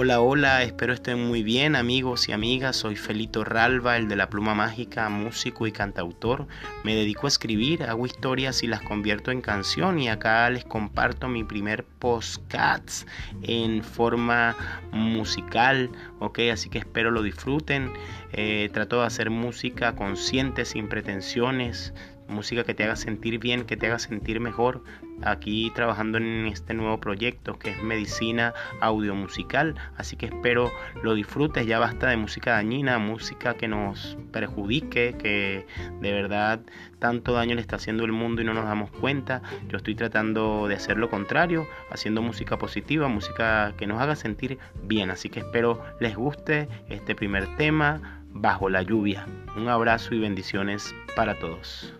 Hola, hola, espero estén muy bien amigos y amigas. Soy Felito Ralva, el de la pluma mágica, músico y cantautor. Me dedico a escribir, hago historias y las convierto en canción y acá les comparto mi primer postcats en forma musical, ok, así que espero lo disfruten. Eh, trato de hacer música consciente, sin pretensiones, música que te haga sentir bien, que te haga sentir mejor. Aquí trabajando en este nuevo proyecto que es medicina audio musical, así que espero lo disfrutes. Ya basta de música dañina, música que nos perjudique, que de verdad tanto daño le está haciendo el mundo y no nos damos cuenta. Yo estoy tratando de hacer lo contrario, haciendo música positiva, música que nos haga sentir bien. Así que espero les guste este primer tema bajo la lluvia. Un abrazo y bendiciones para todos.